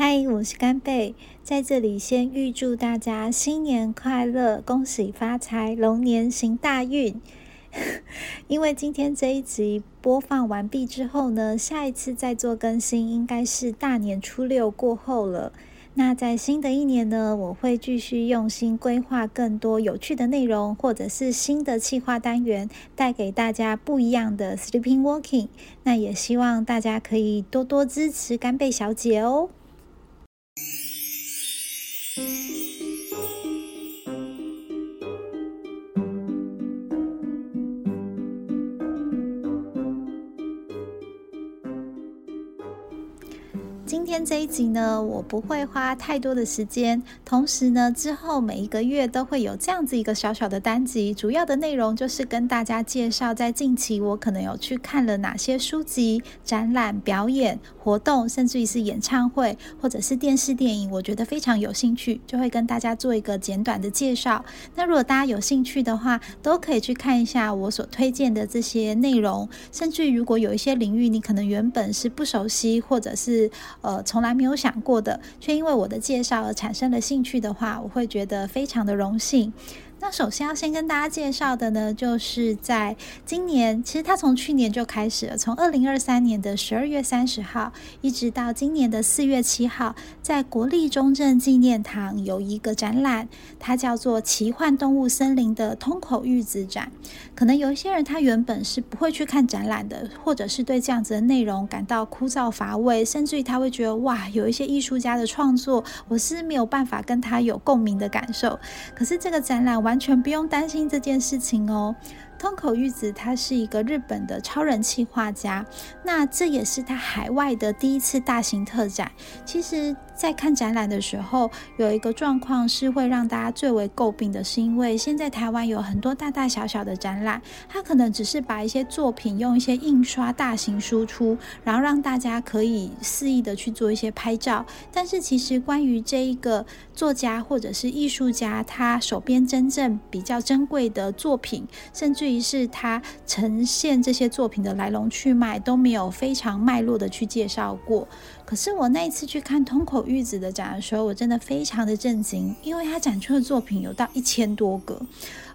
嗨，我是干贝，在这里先预祝大家新年快乐，恭喜发财，龙年行大运。因为今天这一集播放完毕之后呢，下一次再做更新应该是大年初六过后了。那在新的一年呢，我会继续用心规划更多有趣的内容，或者是新的企划单元，带给大家不一样的 Sleeping Walking。那也希望大家可以多多支持干贝小姐哦。今天这一集呢，我不会花太多的时间。同时呢，之后每一个月都会有这样子一个小小的单集，主要的内容就是跟大家介绍在近期我可能有去看了哪些书籍、展览、表演、活动，甚至于是演唱会或者是电视电影，我觉得非常有兴趣，就会跟大家做一个简短的介绍。那如果大家有兴趣的话，都可以去看一下我所推荐的这些内容。甚至于如果有一些领域你可能原本是不熟悉，或者是呃，从来没有想过的，却因为我的介绍而产生了兴趣的话，我会觉得非常的荣幸。那首先要先跟大家介绍的呢，就是在今年，其实它从去年就开始了，从二零二三年的十二月三十号，一直到今年的四月七号，在国立中正纪念堂有一个展览，它叫做《奇幻动物森林的通口玉子展》。可能有一些人他原本是不会去看展览的，或者是对这样子的内容感到枯燥乏味，甚至于他会觉得哇，有一些艺术家的创作，我是没有办法跟他有共鸣的感受。可是这个展览完完全不用担心这件事情哦。通口玉子他是一个日本的超人气画家，那这也是他海外的第一次大型特展。其实，在看展览的时候，有一个状况是会让大家最为诟病的，是因为现在台湾有很多大大小小的展览，它可能只是把一些作品用一些印刷大型输出，然后让大家可以肆意的去做一些拍照。但是，其实关于这一个作家或者是艺术家，他手边真正比较珍贵的作品，甚至于是他呈现这些作品的来龙去脉都没有非常脉络的去介绍过。可是我那一次去看通口玉子的展的时候，我真的非常的震惊，因为他展出的作品有到一千多个，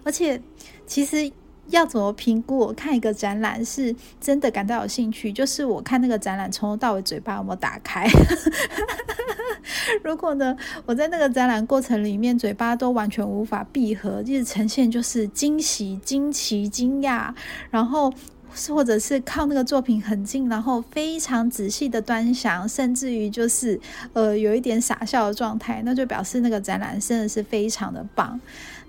而且其实。要怎么评估我看一个展览是真的感到有兴趣？就是我看那个展览从头到尾嘴巴有没有打开？如果呢，我在那个展览过程里面嘴巴都完全无法闭合，一直呈现就是惊喜、惊奇、惊讶，然后或者是靠那个作品很近，然后非常仔细的端详，甚至于就是呃有一点傻笑的状态，那就表示那个展览真的是非常的棒。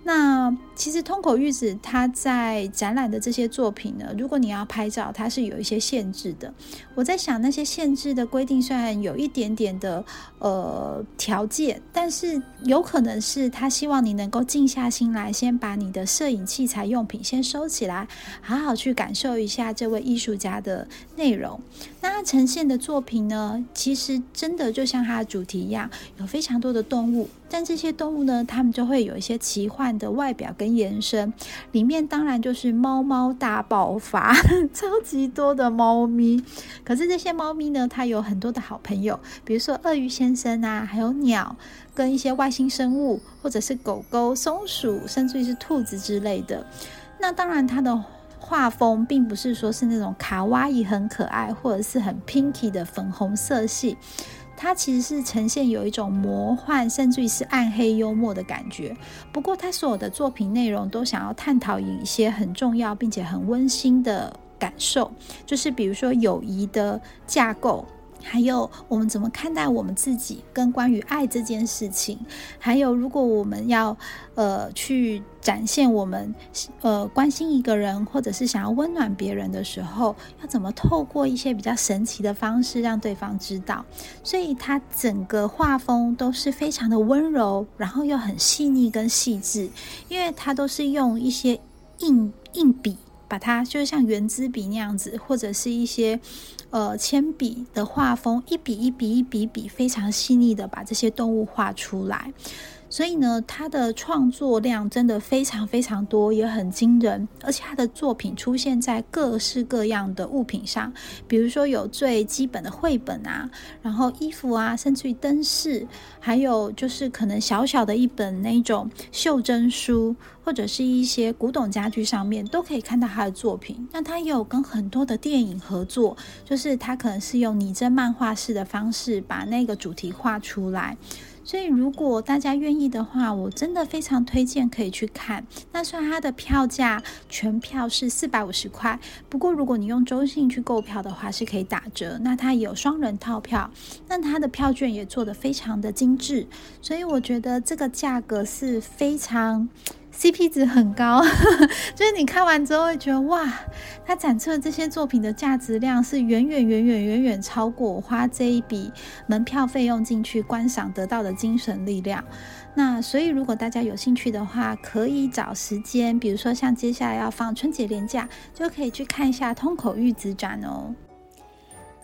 那其实通口玉子它在展览的这些作品呢，如果你要拍照，它是有一些限制的。我在想，那些限制的规定虽然有一点点的呃条件，但是有可能是他希望你能够静下心来，先把你的摄影器材用品先收起来，好好去感受一下这位艺术家的内容。那他呈现的作品呢，其实真的就像他的主题一样，有非常多的动物。但这些动物呢，它们就会有一些奇幻的外表跟延伸，里面当然就是猫猫大爆发，超级多的猫咪。可是这些猫咪呢，它有很多的好朋友，比如说鳄鱼先生啊，还有鸟，跟一些外星生物，或者是狗狗、松鼠，甚至于是兔子之类的。那当然，它的画风并不是说是那种卡哇伊很可爱，或者是很 pinky 的粉红色系。它其实是呈现有一种魔幻，甚至于是暗黑幽默的感觉。不过，他所有的作品内容都想要探讨一些很重要并且很温馨的感受，就是比如说友谊的架构。还有我们怎么看待我们自己，跟关于爱这件事情，还有如果我们要呃去展现我们呃关心一个人，或者是想要温暖别人的时候，要怎么透过一些比较神奇的方式让对方知道？所以它整个画风都是非常的温柔，然后又很细腻跟细致，因为它都是用一些硬硬笔。把它就是像圆珠笔那样子，或者是一些呃铅笔的画风，一笔一笔一笔笔非常细腻的把这些动物画出来。所以呢，他的创作量真的非常非常多，也很惊人。而且他的作品出现在各式各样的物品上，比如说有最基本的绘本啊，然后衣服啊，甚至于灯饰，还有就是可能小小的一本那种袖珍书，或者是一些古董家具上面都可以看到他的作品。那他也有跟很多的电影合作，就是他可能是用拟真漫画式的方式把那个主题画出来。所以，如果大家愿意的话，我真的非常推荐可以去看。那虽然它的票价全票是四百五十块，不过如果你用中信去购票的话，是可以打折。那它有双人套票，那它的票券也做得非常的精致，所以我觉得这个价格是非常。CP 值很高，就是你看完之后会觉得哇，他展出的这些作品的价值量是远远远远远远超过我花这一笔门票费用进去观赏得到的精神力量。那所以如果大家有兴趣的话，可以找时间，比如说像接下来要放春节连假，就可以去看一下通口玉子展哦。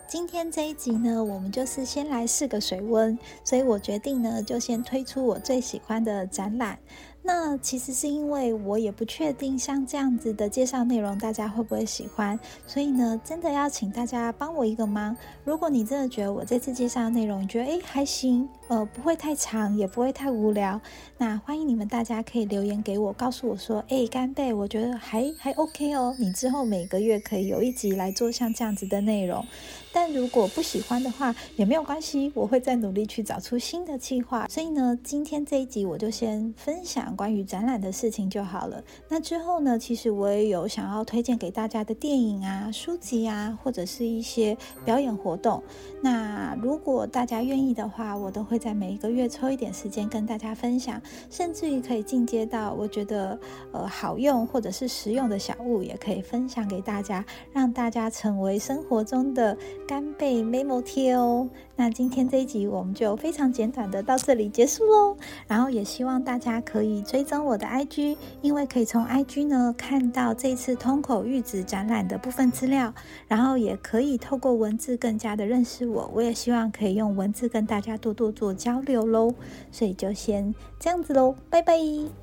今天这一集呢，我们就是先来试个水温，所以我决定呢，就先推出我最喜欢的展览。那其实是因为我也不确定像这样子的介绍内容大家会不会喜欢，所以呢，真的要请大家帮我一个忙。如果你真的觉得我这次介绍的内容你觉得诶还行，呃不会太长，也不会太无聊，那欢迎你们大家可以留言给我，告诉我说，诶干贝，我觉得还还 OK 哦。你之后每个月可以有一集来做像这样子的内容，但如果不喜欢的话也没有关系，我会再努力去找出新的计划。所以呢，今天这一集我就先分享。关于展览的事情就好了。那之后呢？其实我也有想要推荐给大家的电影啊、书籍啊，或者是一些表演活动。那如果大家愿意的话，我都会在每一个月抽一点时间跟大家分享，甚至于可以进阶到我觉得呃好用或者是实用的小物，也可以分享给大家，让大家成为生活中的干贝 memo 贴哦。那今天这一集我们就非常简短的到这里结束喽。然后也希望大家可以追踪我的 IG，因为可以从 IG 呢看到这次通口玉子展览的部分资料，然后也可以透过文字更加的认识我。我也希望可以用文字跟大家多多做交流喽，所以就先这样子喽，拜拜。